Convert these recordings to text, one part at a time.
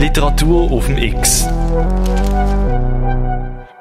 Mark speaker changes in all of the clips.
Speaker 1: Literatur auf dem X.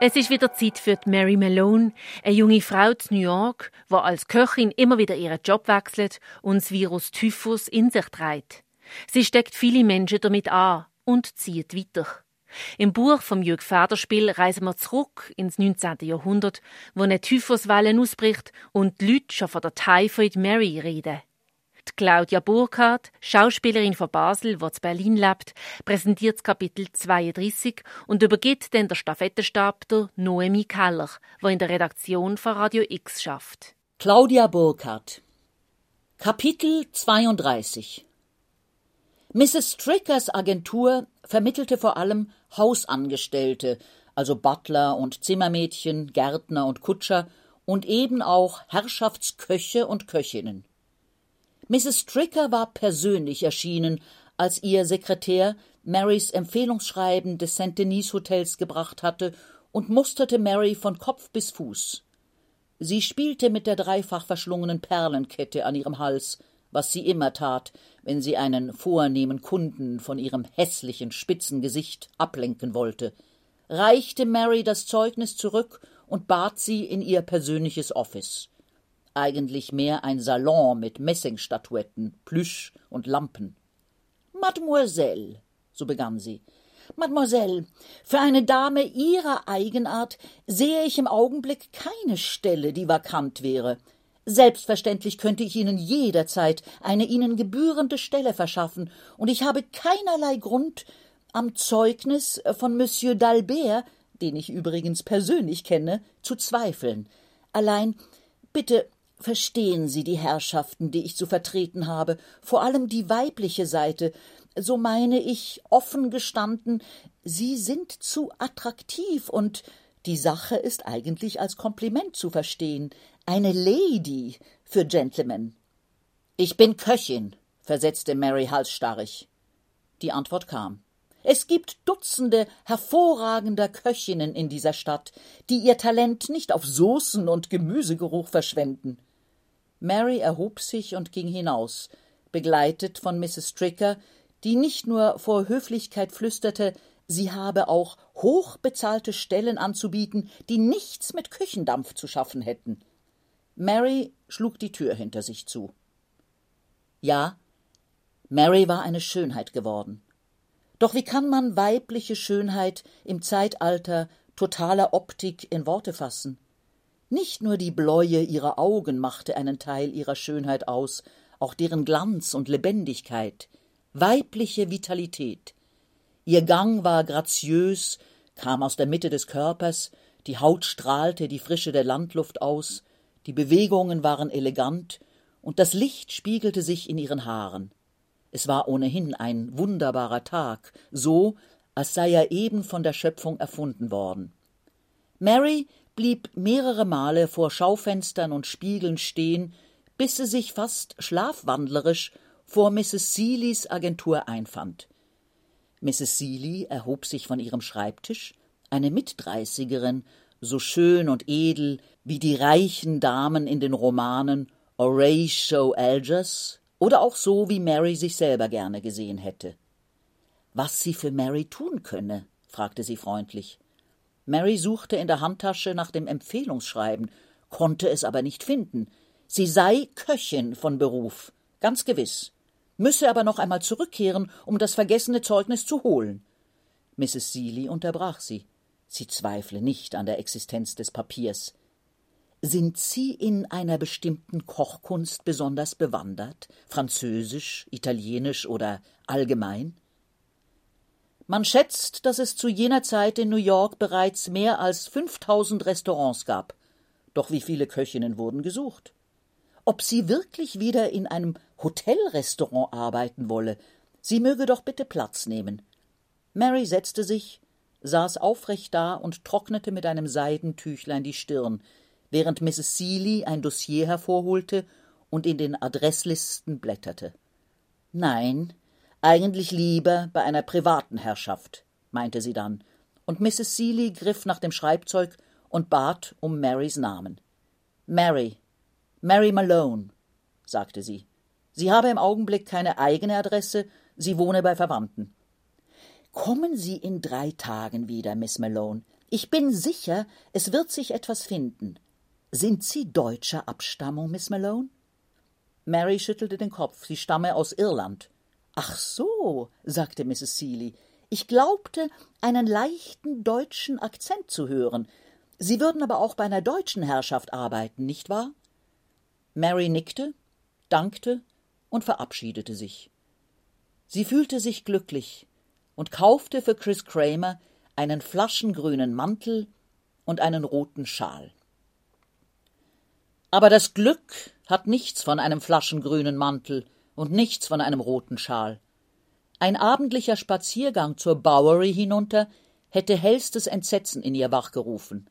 Speaker 2: Es ist wieder Zeit für die Mary Malone, eine junge Frau in New York, die als Köchin immer wieder ihren Job wechselt und das Virus Typhus in sich trägt. Sie steckt viele Menschen damit an und zieht weiter. Im Buch vom Jürg Federspiel reisen wir zurück ins 19. Jahrhundert, wo eine Typhuswelle ausbricht und die Leute schon von der Typhoid Mary reden. Claudia Burkhardt, Schauspielerin von Basel, die in Berlin lebt, präsentiert das Kapitel 32 und übergibt dann der Stafettenstab der Noemi Keller, die in der Redaktion von Radio X schafft.
Speaker 3: Claudia Burkhardt Kapitel 32 Mrs. Strickers Agentur vermittelte vor allem Hausangestellte, also Butler und Zimmermädchen, Gärtner und Kutscher und eben auch Herrschaftsköche und Köchinnen. Mrs. Stricker war persönlich erschienen, als ihr Sekretär Marys Empfehlungsschreiben des St. Denis Hotels gebracht hatte und musterte Mary von Kopf bis Fuß. Sie spielte mit der dreifach verschlungenen Perlenkette an ihrem Hals, was sie immer tat, wenn sie einen vornehmen Kunden von ihrem hässlichen, spitzen Gesicht ablenken wollte, reichte Mary das Zeugnis zurück und bat sie in ihr persönliches Office eigentlich mehr ein Salon mit Messingstatuetten, Plüsch und Lampen. Mademoiselle, so begann sie, Mademoiselle, für eine Dame Ihrer Eigenart sehe ich im Augenblick keine Stelle, die vakant wäre. Selbstverständlich könnte ich Ihnen jederzeit eine Ihnen gebührende Stelle verschaffen, und ich habe keinerlei Grund, am Zeugnis von Monsieur d'Albert, den ich übrigens persönlich kenne, zu zweifeln. Allein, bitte Verstehen Sie die Herrschaften, die ich zu vertreten habe, vor allem die weibliche Seite, so meine ich offen gestanden, Sie sind zu attraktiv und die Sache ist eigentlich als Kompliment zu verstehen. Eine Lady für Gentlemen. Ich bin Köchin, versetzte Mary halsstarrig. Die Antwort kam. Es gibt Dutzende hervorragender Köchinnen in dieser Stadt, die ihr Talent nicht auf Soßen und Gemüsegeruch verschwenden. Mary erhob sich und ging hinaus, begleitet von Mrs. Stricker, die nicht nur vor Höflichkeit flüsterte, sie habe auch hochbezahlte Stellen anzubieten, die nichts mit Küchendampf zu schaffen hätten. Mary schlug die Tür hinter sich zu. Ja, Mary war eine Schönheit geworden. Doch wie kann man weibliche Schönheit im Zeitalter totaler Optik in Worte fassen? Nicht nur die Bläue ihrer Augen machte einen Teil ihrer Schönheit aus, auch deren Glanz und Lebendigkeit, weibliche Vitalität. Ihr Gang war graziös, kam aus der Mitte des Körpers, die Haut strahlte die Frische der Landluft aus, die Bewegungen waren elegant, und das Licht spiegelte sich in ihren Haaren. Es war ohnehin ein wunderbarer Tag, so, als sei er eben von der Schöpfung erfunden worden. Mary blieb mehrere Male vor Schaufenstern und Spiegeln stehen, bis sie sich fast schlafwandlerisch vor Mrs. Seelys Agentur einfand. Mrs. Seely erhob sich von ihrem Schreibtisch, eine Mitdreißigerin, so schön und edel wie die reichen Damen in den Romanen Horatio Algers oder auch so, wie Mary sich selber gerne gesehen hätte. Was sie für Mary tun könne, fragte sie freundlich. Mary suchte in der Handtasche nach dem Empfehlungsschreiben, konnte es aber nicht finden. Sie sei Köchin von Beruf, ganz gewiss, müsse aber noch einmal zurückkehren, um das vergessene Zeugnis zu holen. Mrs. Seeley unterbrach sie. Sie zweifle nicht an der Existenz des Papiers. Sind Sie in einer bestimmten Kochkunst besonders bewandert? Französisch, Italienisch oder allgemein? Man schätzt, dass es zu jener Zeit in New York bereits mehr als 5000 Restaurants gab. Doch wie viele Köchinnen wurden gesucht? Ob sie wirklich wieder in einem Hotelrestaurant arbeiten wolle, sie möge doch bitte Platz nehmen. Mary setzte sich, saß aufrecht da und trocknete mit einem Seidentüchlein die Stirn, während Mrs. Seeley ein Dossier hervorholte und in den Adresslisten blätterte. Nein, eigentlich lieber bei einer privaten Herrschaft, meinte sie dann, und Mrs. Seeley griff nach dem Schreibzeug und bat um Marys Namen. Mary, Mary Malone, sagte sie. Sie habe im Augenblick keine eigene Adresse, sie wohne bei Verwandten. Kommen Sie in drei Tagen wieder, Miss Malone. Ich bin sicher, es wird sich etwas finden. Sind Sie deutscher Abstammung, Miss Malone? Mary schüttelte den Kopf. Sie stamme aus Irland. Ach so, sagte Mrs. Seeley. Ich glaubte, einen leichten deutschen Akzent zu hören. Sie würden aber auch bei einer deutschen Herrschaft arbeiten, nicht wahr? Mary nickte, dankte und verabschiedete sich. Sie fühlte sich glücklich und kaufte für Chris Kramer einen flaschengrünen Mantel und einen roten Schal. Aber das Glück hat nichts von einem flaschengrünen Mantel und nichts von einem roten Schal. Ein abendlicher Spaziergang zur Bowery hinunter hätte hellstes Entsetzen in ihr wachgerufen.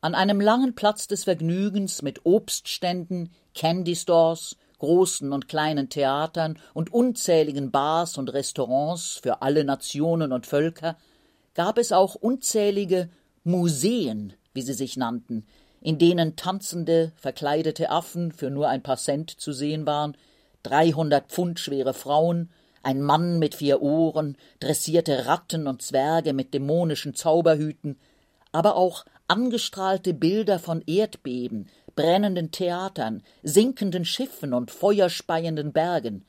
Speaker 3: An einem langen Platz des Vergnügens mit Obstständen, Candy Stores, großen und kleinen Theatern und unzähligen Bars und Restaurants für alle Nationen und Völker gab es auch unzählige Museen, wie sie sich nannten, in denen tanzende, verkleidete Affen für nur ein paar Cent zu sehen waren, dreihundert Pfund schwere Frauen, ein Mann mit vier Ohren, dressierte Ratten und Zwerge mit dämonischen Zauberhüten, aber auch angestrahlte Bilder von Erdbeben, brennenden Theatern, sinkenden Schiffen und feuerspeienden Bergen.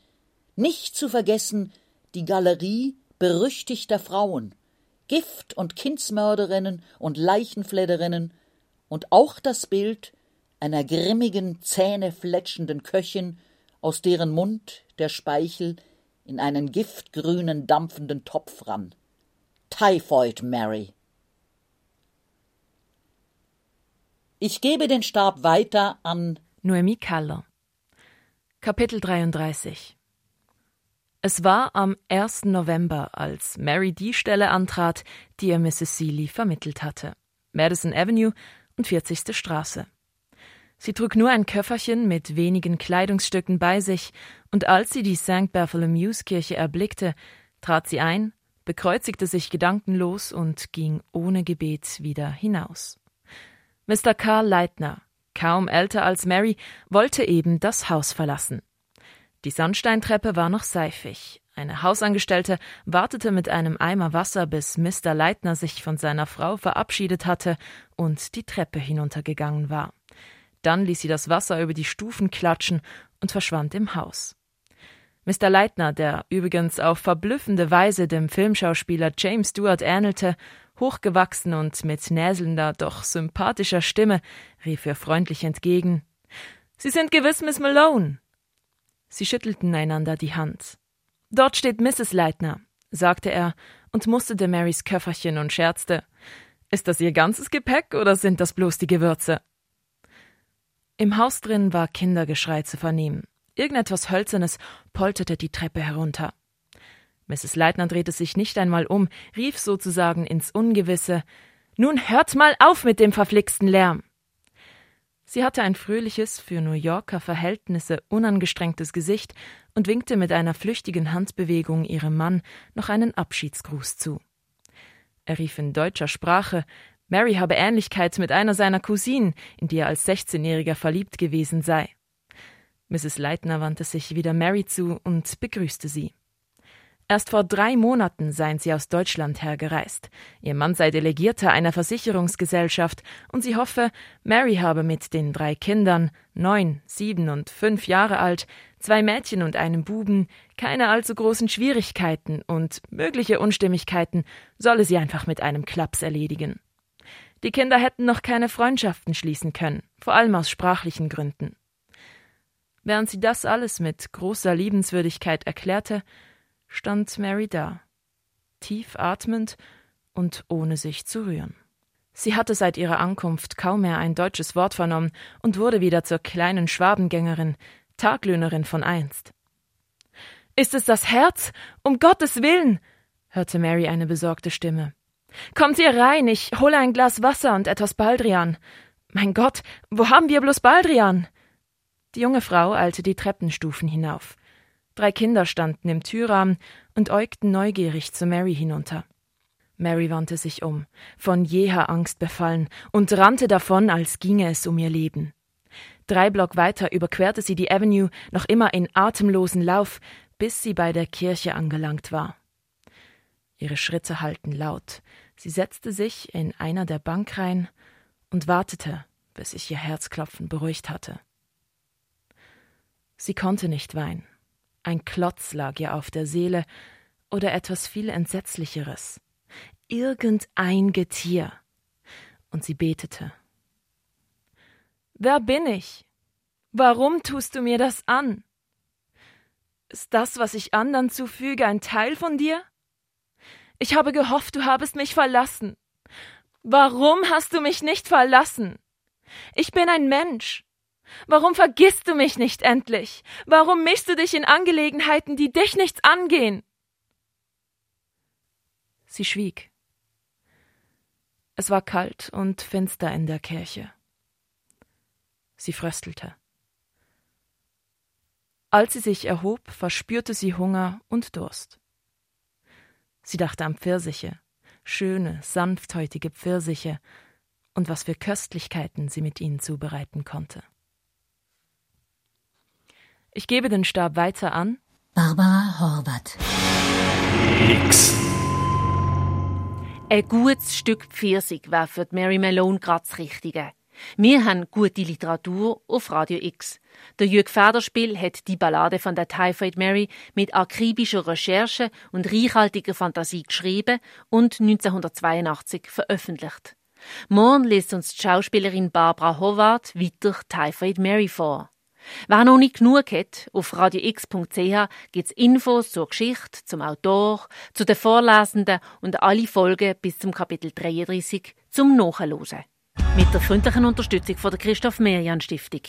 Speaker 3: Nicht zu vergessen die Galerie berüchtigter Frauen, Gift- und Kindsmörderinnen und Leichenfledderinnen und auch das Bild einer grimmigen, zähnefletschenden Köchin, aus deren Mund der Speichel in einen giftgrünen, dampfenden Topf rann. Typhoid Mary. Ich gebe den Stab weiter an
Speaker 4: Noemi Kaller. Kapitel 33 Es war am 1. November, als Mary die Stelle antrat, die ihr Mrs. Seeley vermittelt hatte. Madison Avenue und 40. Straße. Sie trug nur ein Köfferchen mit wenigen Kleidungsstücken bei sich, und als sie die St. Bartholomew's Kirche erblickte, trat sie ein, bekreuzigte sich gedankenlos und ging ohne Gebet wieder hinaus. Mr. Karl Leitner, kaum älter als Mary, wollte eben das Haus verlassen. Die Sandsteintreppe war noch seifig. Eine Hausangestellte wartete mit einem Eimer Wasser, bis Mr. Leitner sich von seiner Frau verabschiedet hatte und die Treppe hinuntergegangen war. Dann ließ sie das Wasser über die Stufen klatschen und verschwand im Haus. Mr. Leitner, der übrigens auf verblüffende Weise dem Filmschauspieler James Stewart ähnelte, hochgewachsen und mit näselnder, doch sympathischer Stimme, rief ihr freundlich entgegen Sie sind gewiss Miss Malone. Sie schüttelten einander die Hand. Dort steht Mrs. Leitner, sagte er und musterte Marys Köfferchen und scherzte. Ist das ihr ganzes Gepäck oder sind das bloß die Gewürze? Im Haus drin war Kindergeschrei zu vernehmen. Irgendetwas Hölzernes polterte die Treppe herunter. Mrs. Leitner drehte sich nicht einmal um, rief sozusagen ins Ungewisse Nun hört mal auf mit dem verflixten Lärm. Sie hatte ein fröhliches, für New Yorker Verhältnisse unangestrengtes Gesicht und winkte mit einer flüchtigen Handbewegung ihrem Mann noch einen Abschiedsgruß zu. Er rief in deutscher Sprache, Mary habe Ähnlichkeit mit einer seiner Cousinen, in die er als Sechzehnjähriger verliebt gewesen sei. Mrs. Leitner wandte sich wieder Mary zu und begrüßte sie. Erst vor drei Monaten seien sie aus Deutschland hergereist. Ihr Mann sei Delegierter einer Versicherungsgesellschaft und sie hoffe, Mary habe mit den drei Kindern, neun, sieben und fünf Jahre alt, zwei Mädchen und einem Buben, keine allzu großen Schwierigkeiten und mögliche Unstimmigkeiten solle sie einfach mit einem Klaps erledigen. Die Kinder hätten noch keine Freundschaften schließen können, vor allem aus sprachlichen Gründen. Während sie das alles mit großer Liebenswürdigkeit erklärte, stand Mary da, tief atmend und ohne sich zu rühren. Sie hatte seit ihrer Ankunft kaum mehr ein deutsches Wort vernommen und wurde wieder zur kleinen Schwabengängerin, Taglöhnerin von einst. Ist es das Herz? Um Gottes Willen! hörte Mary eine besorgte Stimme. Kommt ihr rein, ich hole ein Glas Wasser und etwas Baldrian. Mein Gott, wo haben wir bloß Baldrian? Die junge Frau eilte die Treppenstufen hinauf. Drei Kinder standen im Türrahmen und äugten neugierig zu Mary hinunter. Mary wandte sich um, von jeher Angst befallen, und rannte davon, als ginge es um ihr Leben. Drei Block weiter überquerte sie die Avenue, noch immer in atemlosen Lauf, bis sie bei der Kirche angelangt war. Ihre Schritte hallten laut. Sie setzte sich in einer der Bankreihen und wartete, bis sich ihr Herzklopfen beruhigt hatte. Sie konnte nicht weinen. Ein Klotz lag ihr auf der Seele oder etwas viel Entsetzlicheres. Irgendein Getier. Und sie betete. Wer bin ich? Warum tust du mir das an? Ist das, was ich anderen zufüge, ein Teil von dir? Ich habe gehofft, du habest mich verlassen. Warum hast du mich nicht verlassen? Ich bin ein Mensch. Warum vergisst du mich nicht endlich? Warum mischst du dich in Angelegenheiten, die dich nichts angehen? Sie schwieg. Es war kalt und finster in der Kirche. Sie fröstelte. Als sie sich erhob, verspürte sie Hunger und Durst. Sie dachte an Pfirsiche, schöne, sanfthäutige Pfirsiche, und was für Köstlichkeiten sie mit ihnen zubereiten konnte. Ich gebe den Stab weiter an
Speaker 3: Barbara Horvath.
Speaker 1: X.
Speaker 2: Ein gutes Stück Pfirsich wäre für Mary Malone gerade das Richtige. Wir haben gute Literatur auf Radio X. Der Jürg Federspiel hat die Ballade von der Typhoid Mary mit akribischer Recherche und reichhaltiger Fantasie geschrieben und 1982 veröffentlicht. Morgen liest uns die Schauspielerin Barbara Howard weiter Typhoid Mary vor. Wer noch nicht genug hat, auf radiox.ch gibt's Infos zur Geschichte, zum Autor, zu den Vorlesenden und alle Folgen bis zum Kapitel 33 zum Nachhören. Mit der freundlichen Unterstützung von der Christoph Merian Stiftung.